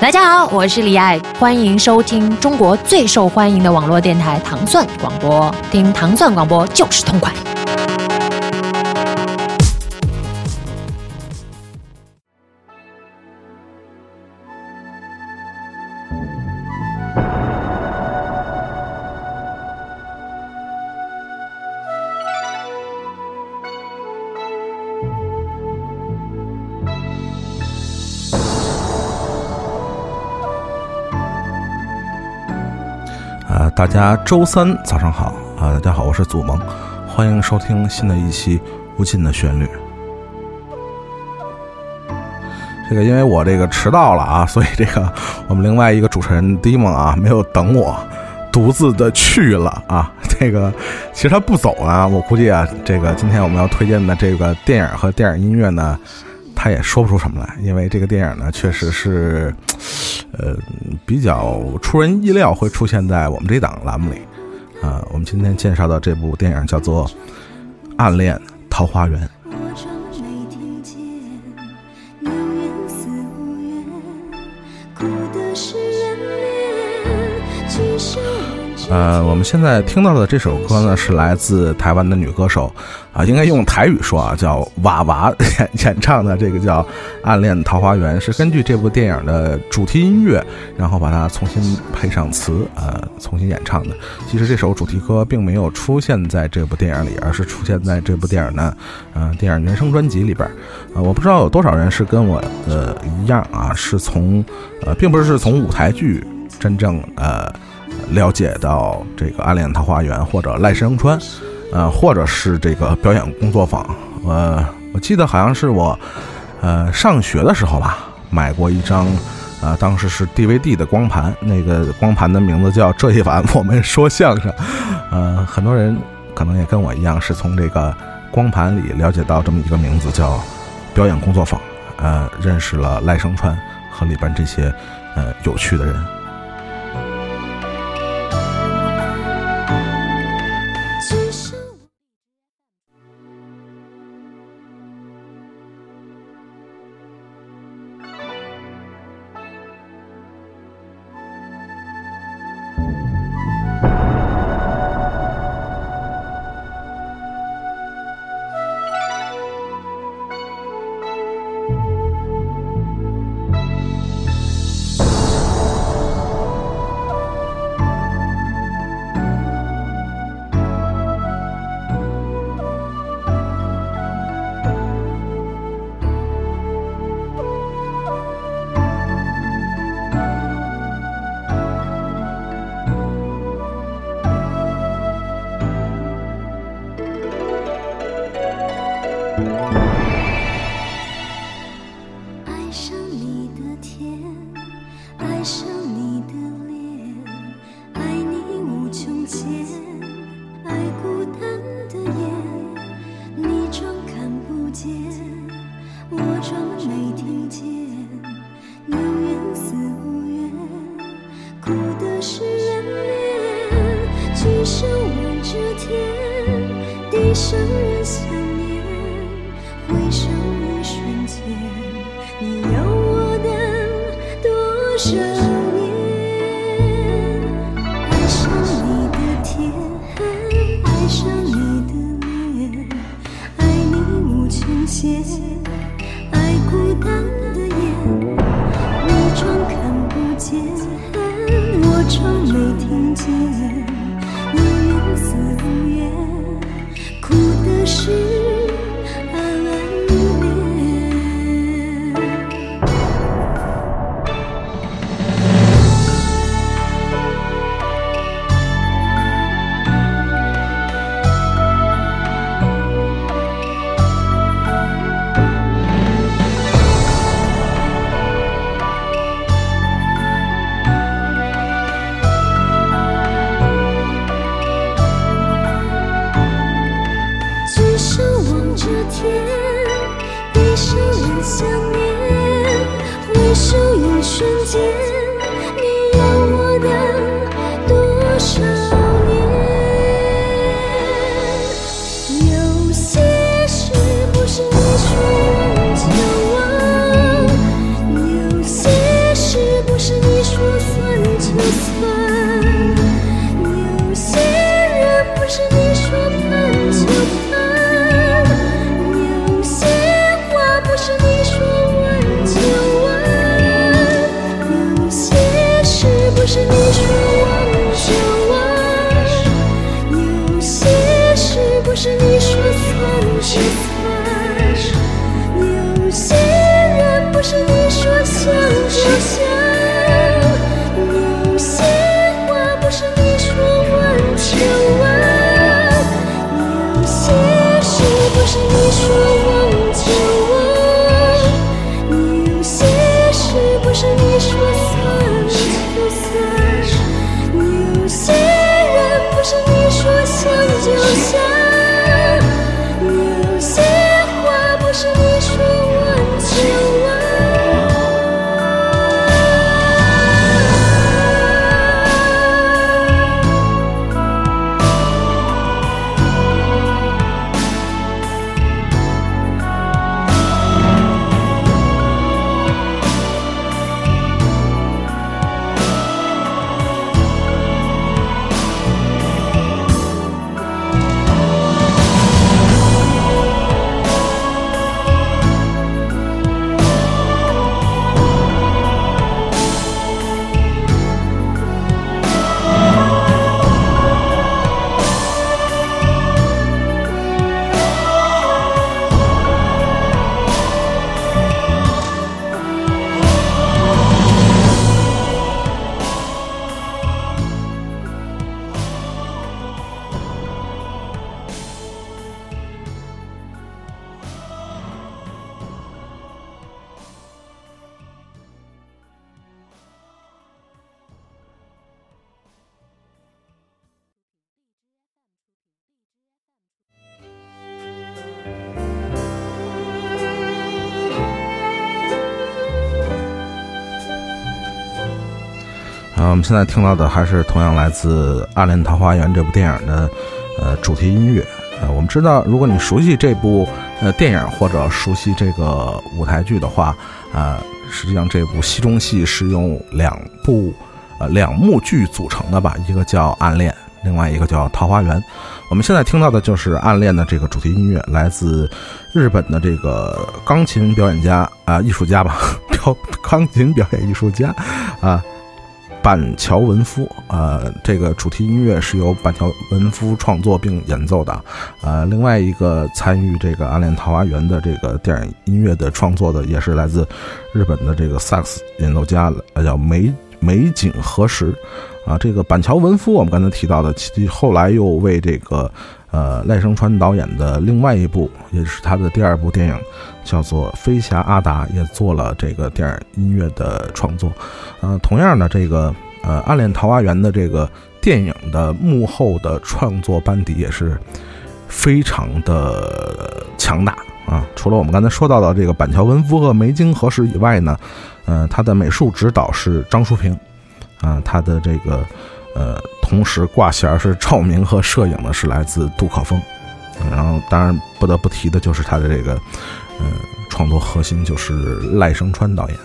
大家好，我是李艾，欢迎收听中国最受欢迎的网络电台糖蒜广播，听糖蒜广播就是痛快。大家周三早上好啊！大家好，我是祖萌，欢迎收听新的一期《无尽的旋律》。这个因为我这个迟到了啊，所以这个我们另外一个主持人 d i m o n 啊没有等我，独自的去了啊。这个其实他不走呢，我估计啊，这个今天我们要推荐的这个电影和电影音乐呢，他也说不出什么来，因为这个电影呢确实是。呃，比较出人意料会出现在我们这档栏目里，啊，我们今天介绍的这部电影叫做《暗恋桃花源》。呃，我们现在听到的这首歌呢，是来自台湾的女歌手，啊，应该用台语说啊，叫娃娃演演唱的这个叫《暗恋桃花源》，是根据这部电影的主题音乐，然后把它重新配上词，呃，重新演唱的。其实这首主题歌并没有出现在这部电影里，而是出现在这部电影的，呃，电影原声专辑里边。呃，我不知道有多少人是跟我呃一样啊，是从呃，并不是从舞台剧真正呃。了解到这个《暗恋桃花源》或者《赖声川》，呃，或者是这个表演工作坊，呃，我记得好像是我，呃，上学的时候吧，买过一张，呃，当时是 DVD 的光盘，那个光盘的名字叫《这一晚我们说相声》，呃，很多人可能也跟我一样，是从这个光盘里了解到这么一个名字叫表演工作坊，呃，认识了赖声川和里边这些呃有趣的人。见，我们现在听到的还是同样来自《暗恋桃花源》这部电影的呃主题音乐。呃，我们知道，如果你熟悉这部呃电影或者熟悉这个舞台剧的话，啊，实际上这部戏中戏是用两部呃两幕剧组成的吧，一个叫《暗恋》，另外一个叫《桃花源》。我们现在听到的就是《暗恋》的这个主题音乐，来自日本的这个钢琴表演家啊，艺术家吧，钢钢琴表演艺术家啊。板桥文夫，呃，这个主题音乐是由板桥文夫创作并演奏的，呃，另外一个参与这个《暗恋桃花源》的这个电影音乐的创作的，也是来自日本的这个萨克斯演奏家，呃，叫梅梅井和实，啊，这个板桥文夫我们刚才提到的，其后来又为这个。呃，赖声川导演的另外一部，也是他的第二部电影，叫做《飞侠阿达》，也做了这个电影音乐的创作。呃，同样的，这个呃《暗恋桃花源》的这个电影的幕后的创作班底也是非常的强大啊。除了我们刚才说到的这个板桥文夫和梅津和实以外呢，呃，他的美术指导是张淑平，啊，他的这个。呃，同时挂弦是照明和摄影的，是来自杜可风。然后，当然不得不提的就是他的这个，呃，创作核心就是赖声川导演。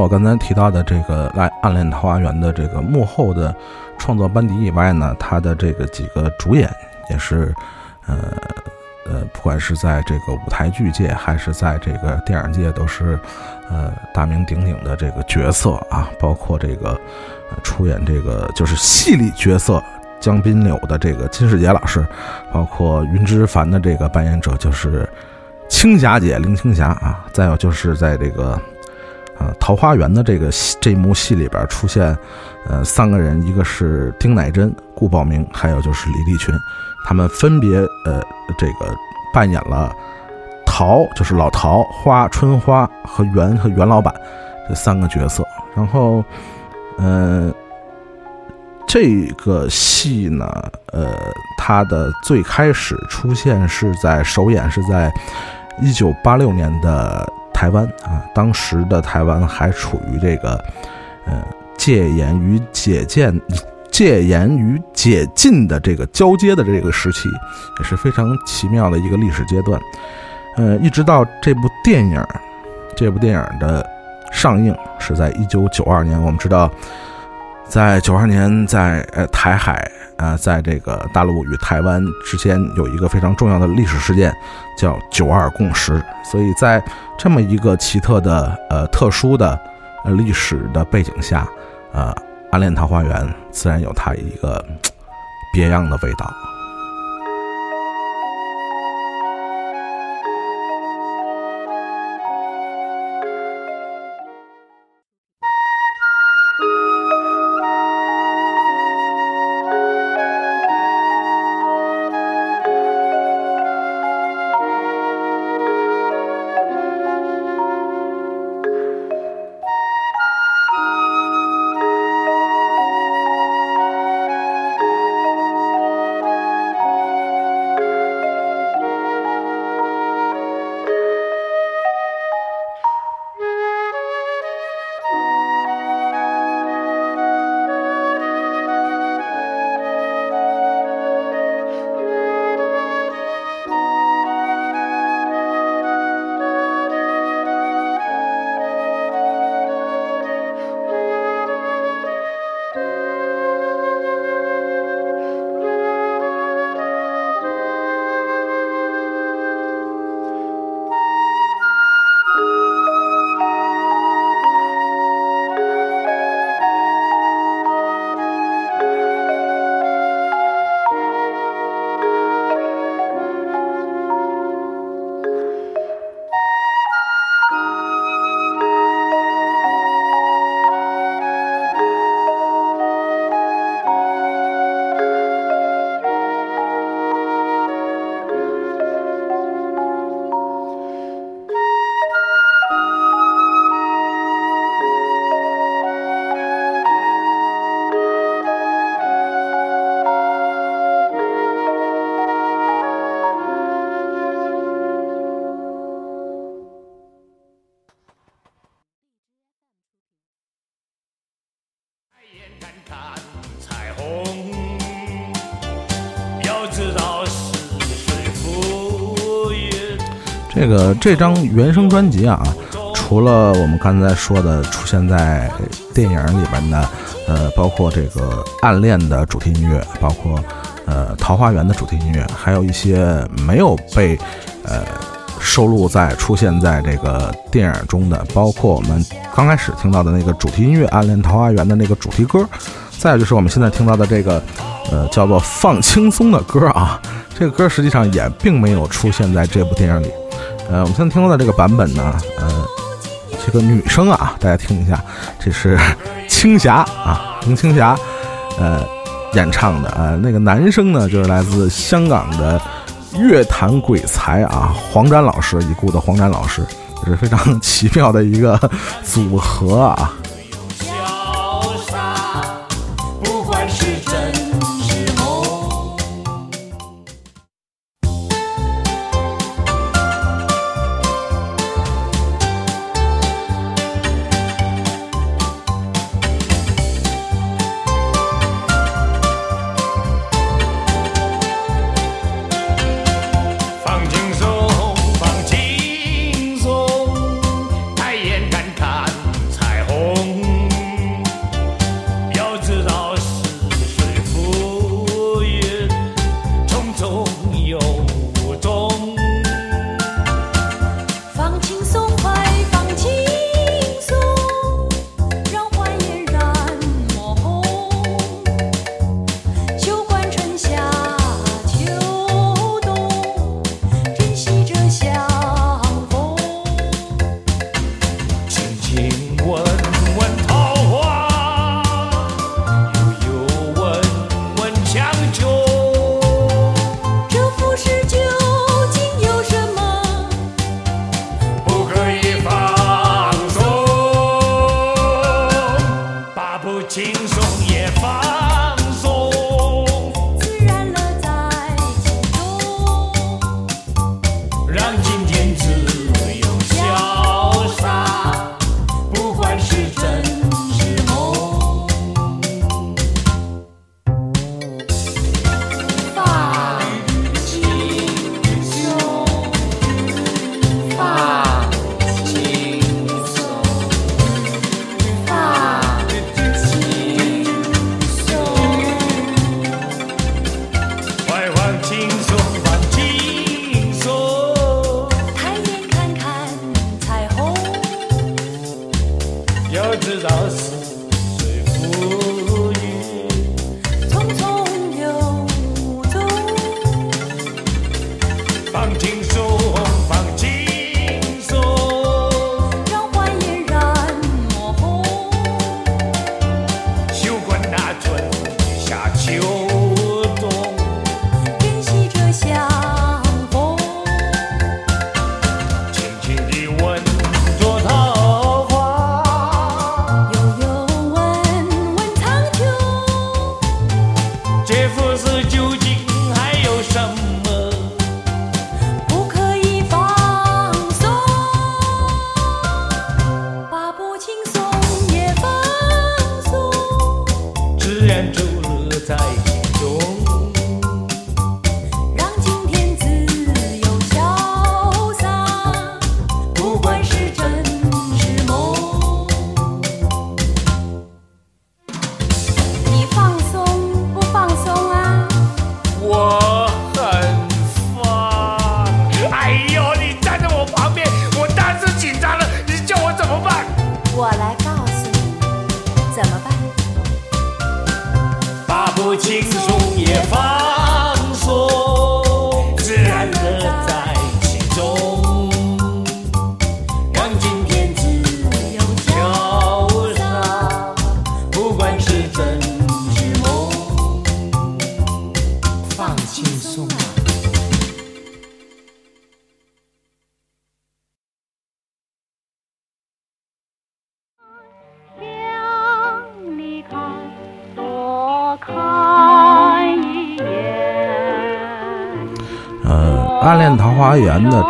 我刚才提到的这个《暗暗恋桃花源》的这个幕后的创作班底以外呢，他的这个几个主演也是，呃呃，不管是在这个舞台剧界还是在这个电影界，都是呃大名鼎鼎的这个角色啊。包括这个呃出演这个就是戏里角色江滨柳的这个金世杰老师，包括云之凡的这个扮演者就是青霞姐林青霞啊。再有就是在这个。呃，桃花源的这个这一幕戏里边出现，呃，三个人，一个是丁乃真、顾宝明，还有就是李立群，他们分别呃这个扮演了桃，就是老桃花、春花和袁和袁老板这三个角色。然后，呃，这个戏呢，呃，它的最开始出现是在首演是在一九八六年的。台湾啊，当时的台湾还处于这个，呃，戒严与解禁、戒严与解禁的这个交接的这个时期，也是非常奇妙的一个历史阶段。呃，一直到这部电影，这部电影的上映是在一九九二年。我们知道，在九二年，在呃台海。呃，在这个大陆与台湾之间有一个非常重要的历史事件，叫“九二共识”。所以在这么一个奇特的、呃特殊的呃历史的背景下，呃，《暗恋桃花源》自然有它一个 别样的味道。这个这张原声专辑啊，除了我们刚才说的出现在电影里边的，呃，包括这个暗恋的主题音乐，包括呃桃花源的主题音乐，还有一些没有被呃收录在出现在这个电影中的，包括我们刚开始听到的那个主题音乐《暗恋桃花源》的那个主题歌，再有就是我们现在听到的这个呃叫做放轻松的歌啊，这个歌实际上也并没有出现在这部电影里。呃，我们现在听到的这个版本呢，呃，这个女生啊，大家听一下，这是青霞啊，林青霞，呃，演唱的。呃，那个男生呢，就是来自香港的乐坛鬼才啊，黄沾老师，已故的黄沾老师，也是非常奇妙的一个组合啊。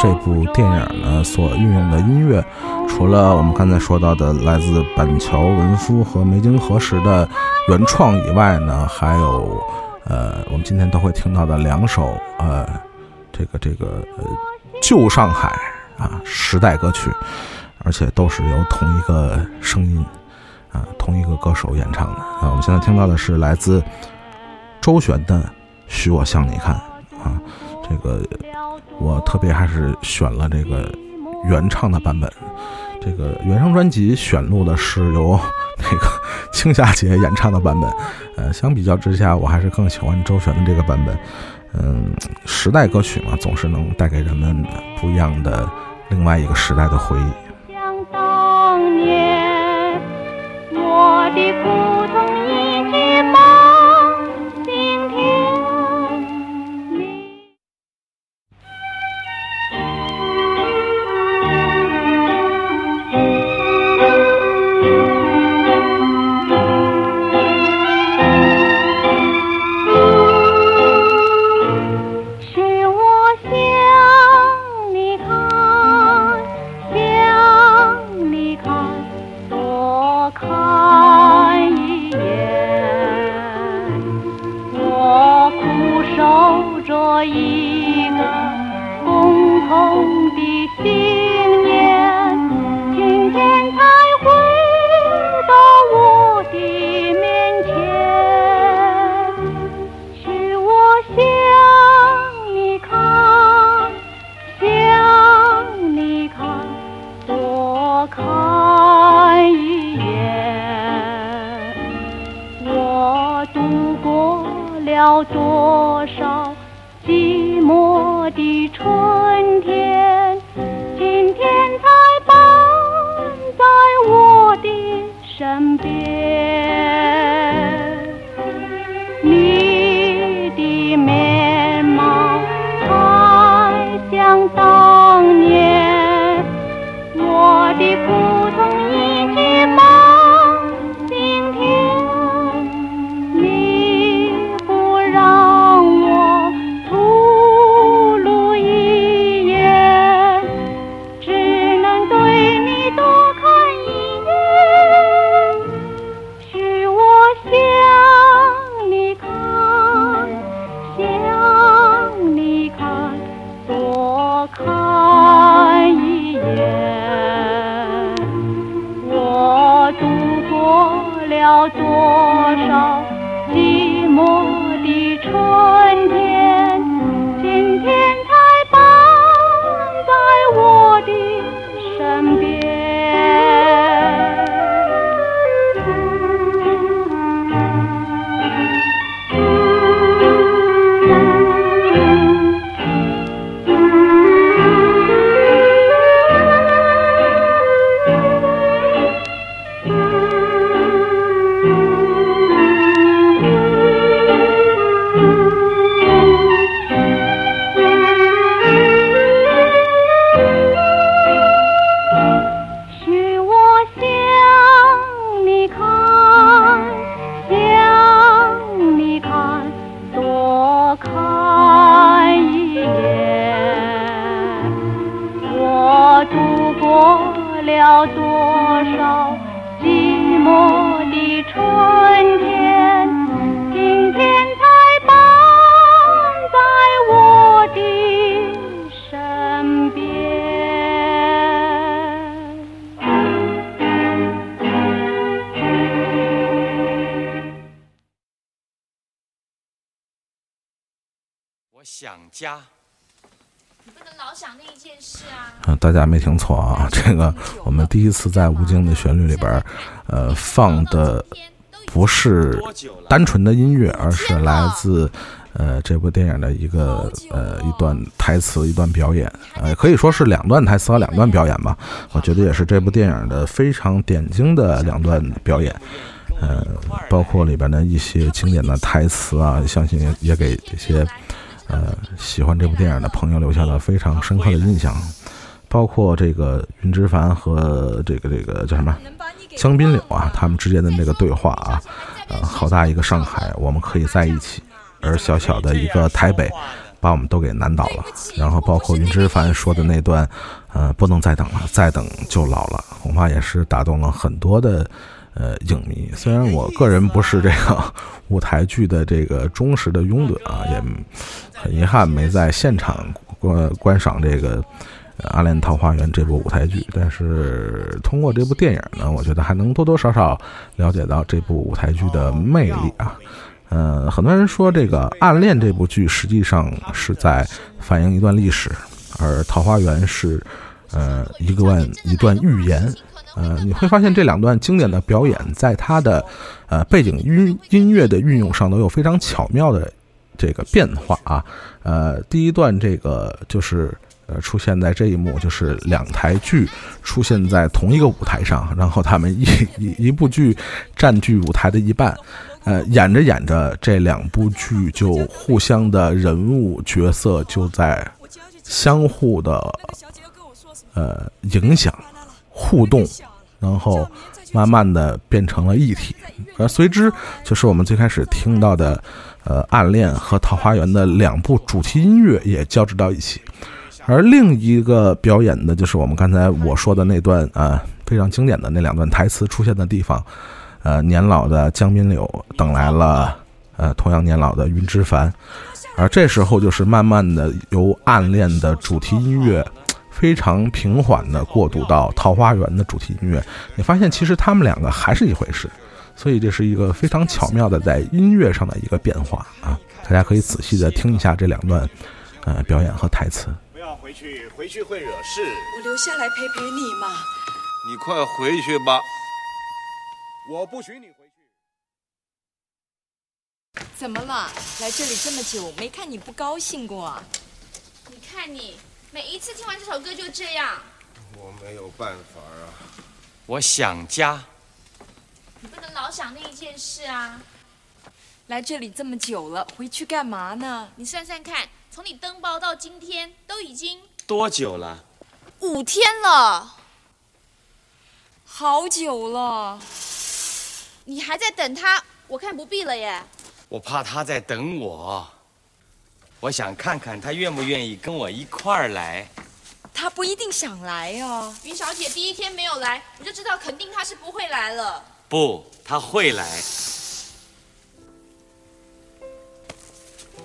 这部电影呢，所运用的音乐，除了我们刚才说到的来自板桥文夫和梅津和实的原创以外呢，还有呃，我们今天都会听到的两首呃，这个这个旧上海啊时代歌曲，而且都是由同一个声音啊同一个歌手演唱的啊。我们现在听到的是来自周璇的《许我向你看》啊。这个我特别还是选了这个原唱的版本，这个原声专辑选录的是由那个青霞姐演唱的版本，呃，相比较之下，我还是更喜欢周璇的这个版本。嗯，时代歌曲嘛，总是能带给人们不一样的另外一个时代的回忆。想当年，我的苦痛家。你不能老想那一件事啊！嗯，大家没听错啊，这个我们第一次在吴京的旋律里边，呃，放的不是单纯的音乐，而是来自呃这部电影的一个呃一段台词、一段表演，呃，可以说是两段台词和两段表演吧。我觉得也是这部电影的非常点睛的两段表演。呃，包括里边的一些经典的台词啊，相信也也给这些呃喜欢这部电影的朋友留下了非常深刻的印象。包括这个云之凡和这个这个叫什么江滨柳啊，他们之间的那个对话啊，呃，好大一个上海，我们可以在一起，而小小的一个台北，把把我们都给难倒了。然后包括云之凡说的那段，呃，不能再等了，再等就老了，恐怕也是打动了很多的呃影迷。虽然我个人不是这个舞台剧的这个忠实的拥趸啊，也很遗憾没在现场观观赏这个。《暗恋桃花源》这部舞台剧，但是通过这部电影呢，我觉得还能多多少少了解到这部舞台剧的魅力啊。呃，很多人说这个《暗恋》这部剧实际上是在反映一段历史，而《桃花源》是呃一段一段寓言。呃，你会发现这两段经典的表演，在它的呃背景音音乐的运用上都有非常巧妙的这个变化啊。呃，第一段这个就是。呃，出现在这一幕就是两台剧出现在同一个舞台上，然后他们一一一部剧占据舞台的一半，呃，演着演着，这两部剧就互相的人物角色就在相互的呃影响互动，然后慢慢的变成了一体，而随之就是我们最开始听到的呃《暗恋》和《桃花源》的两部主题音乐也交织到一起。而另一个表演的，就是我们刚才我说的那段啊，非常经典的那两段台词出现的地方，呃，年老的江滨柳等来了，呃，同样年老的云之凡，而这时候就是慢慢的由暗恋的主题音乐，非常平缓的过渡到桃花源的主题音乐，你发现其实他们两个还是一回事，所以这是一个非常巧妙的在音乐上的一个变化啊，大家可以仔细的听一下这两段，呃，表演和台词。不要回去，回去会惹事。我留下来陪陪你嘛。你快回去吧。我不许你回去。怎么了？来这里这么久，没看你不高兴过啊。你看你，每一次听完这首歌就这样。我没有办法啊。我想家。你不能老想那一件事啊。来这里这么久了，回去干嘛呢？你算算看。从你登报到今天都已经多久了？五天了，好久了。你还在等他？我看不必了耶。我怕他在等我。我想看看他愿不愿意跟我一块儿来。他不一定想来哦。云小姐第一天没有来，我就知道肯定他是不会来了。不，他会来。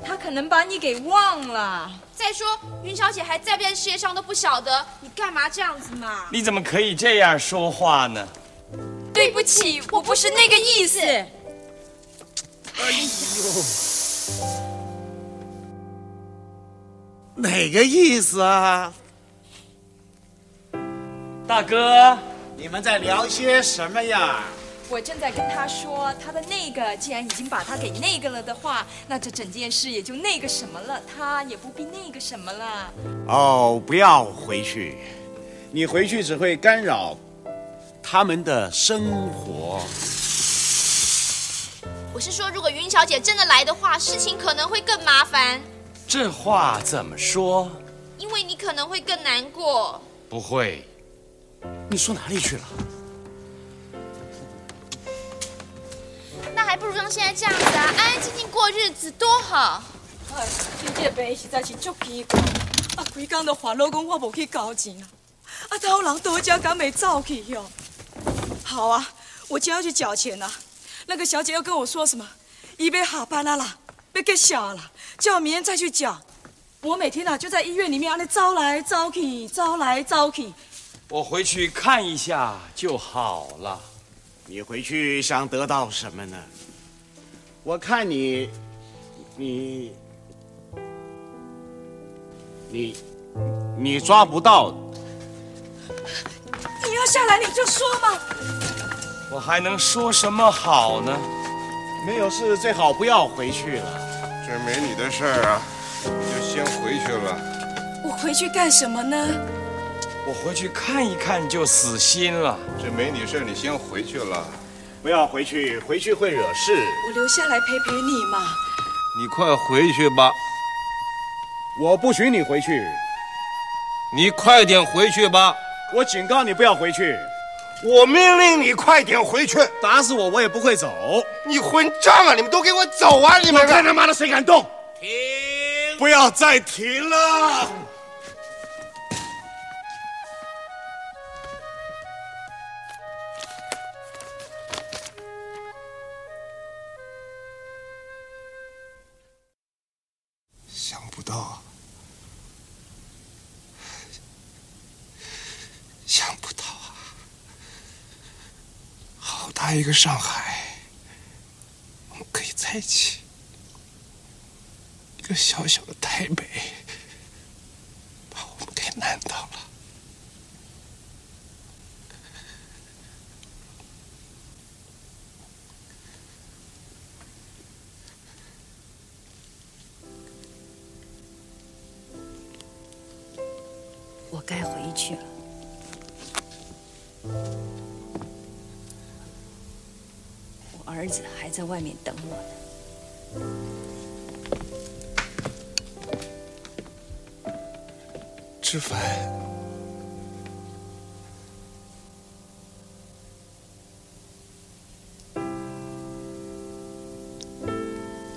他可能把你给忘了。再说，云小姐还在不在世界上都不晓得，你干嘛这样子嘛？你怎么可以这样说话呢？对不起，我不是那个意思。哎呦，哪个意思啊？大哥，你们在聊些什么呀？我正在跟他说，他的那个既然已经把他给那个了的话，那这整件事也就那个什么了，他也不必那个什么了。哦，不要回去，你回去只会干扰他们的生活。我是说，如果云小姐真的来的话，事情可能会更麻烦。这话怎么说？因为你可能会更难过。不会，你说哪里去了？那还不如像现在这样子啊，安安静静过日子多好。哎，今这病实在是足奇怪，啊，规工都烦恼讲我无去交钱啊，啊，头人多家敢没走去哟？好啊，我就要去缴钱了。那个小姐又跟我说什么？一杯下班啦啦，被给小了，叫我明天再去缴。我每天啊就在医院里面啊那招来招去，招来招去。我回去看一下就好了。你回去想得到什么呢？我看你，你，你，你抓不到。你要下来你就说嘛。我还能说什么好呢？没有事，最好不要回去了。这没你的事儿啊，你就先回去了。我回去干什么呢？我回去看一看就死心了。这没你事，你先回去了。不要回去，回去会惹事。我留下来陪陪你嘛。你快回去吧。我不许你回去。你快点回去吧。我警告你不要回去。我命令你快点回去。打死我我也不会走。你混账啊！你们都给我走啊！你们看他妈的谁敢动？停。不要再停了。在一个上海，我们可以在一起。一个小小的台北，把我们给难倒儿子还在外面等我呢。志凡，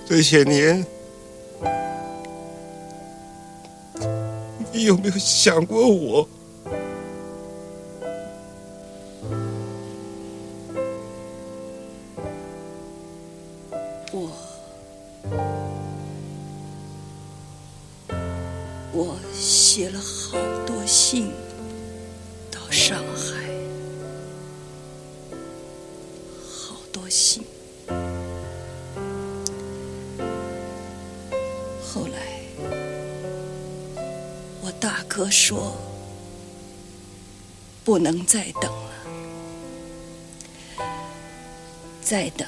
这些年，你有没有想过？我，不能再等了，再等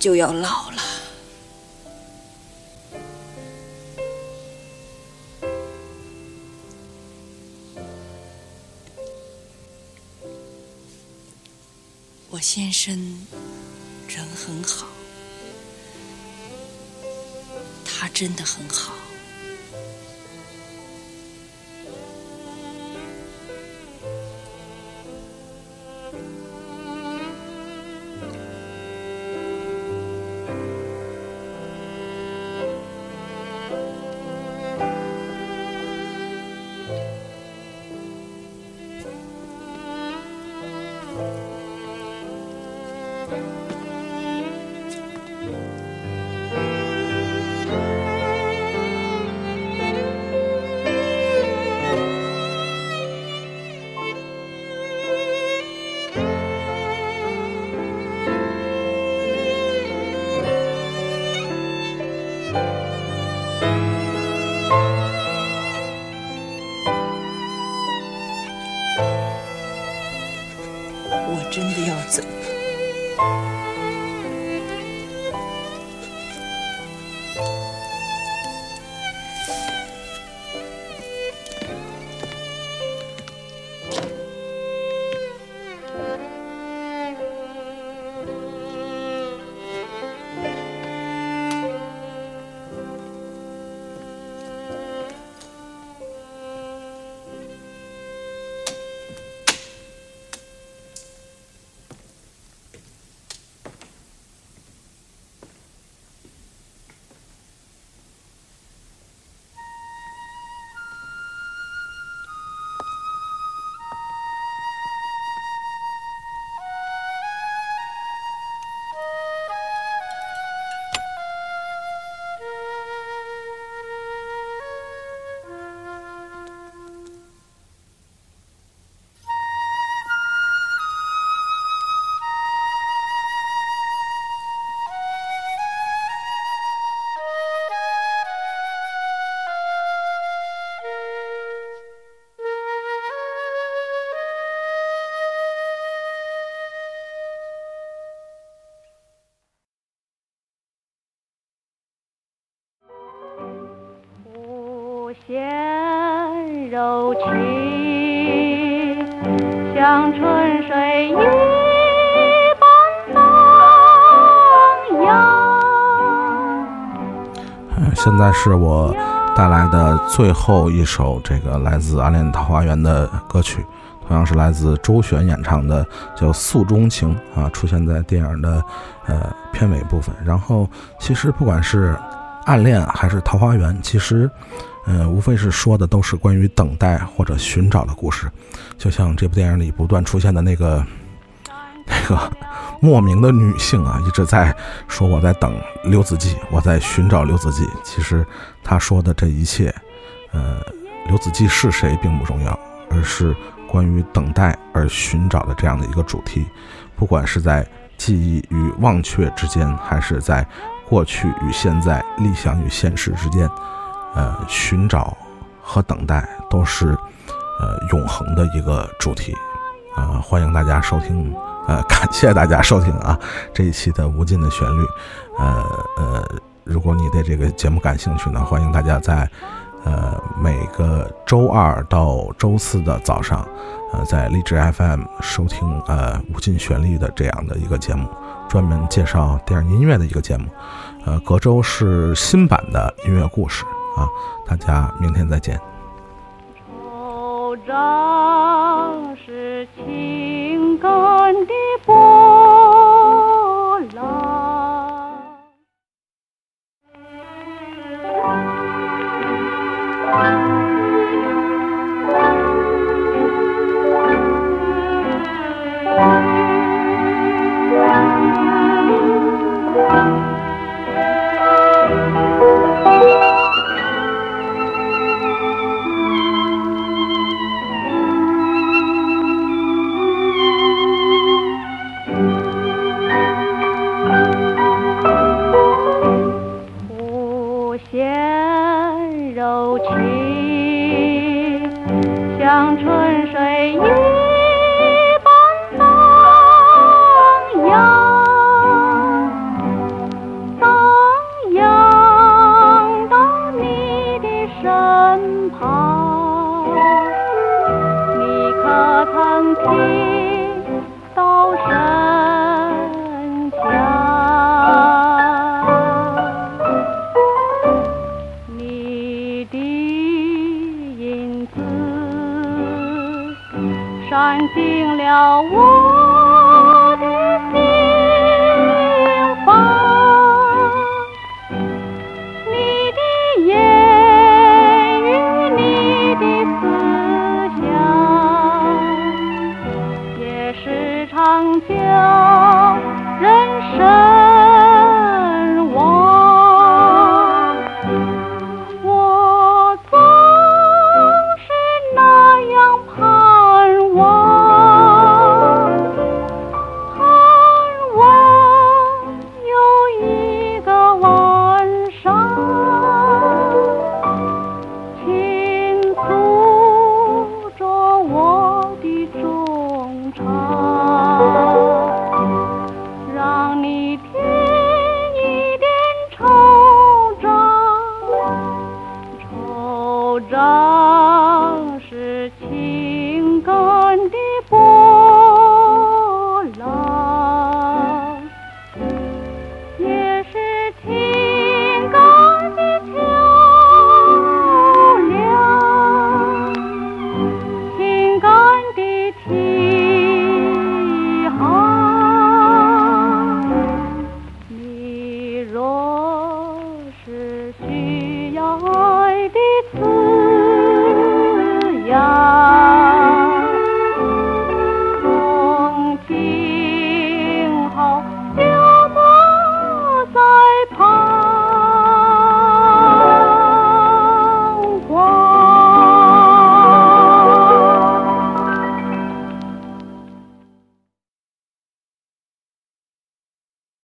就要老了。我先生人很好，他真的很好。无限柔情，像春水一般荡漾。嗯现在是我带来的最后一首这个来自《暗恋桃花源》的歌曲，同样是来自周璇演唱的，叫《诉衷情》啊，出现在电影的呃片尾部分。然后，其实不管是暗恋还是桃花源，其实，嗯，无非是说的都是关于等待或者寻找的故事。就像这部电影里不断出现的那个那个莫名的女性啊，一直在说我在等刘子骥，我在寻找刘子骥。其实她说的这一切，呃，刘子骥是谁并不重要，而是关于等待而寻找的这样的一个主题。不管是在记忆与忘却之间，还是在过去与现在、理想与现实之间，呃，寻找和等待都是呃永恒的一个主题。啊，欢迎大家收听，呃，感谢大家收听啊这一期的《无尽的旋律》。呃呃，如果你对这个节目感兴趣呢，欢迎大家在呃每个周二到周四的早上，呃，在荔枝 FM 收听呃《无尽旋律》的这样的一个节目，专门介绍电影音乐的一个节目。呃，隔周是新版的音乐故事啊，大家明天再见。惆怅是情感的波像春水一醒了我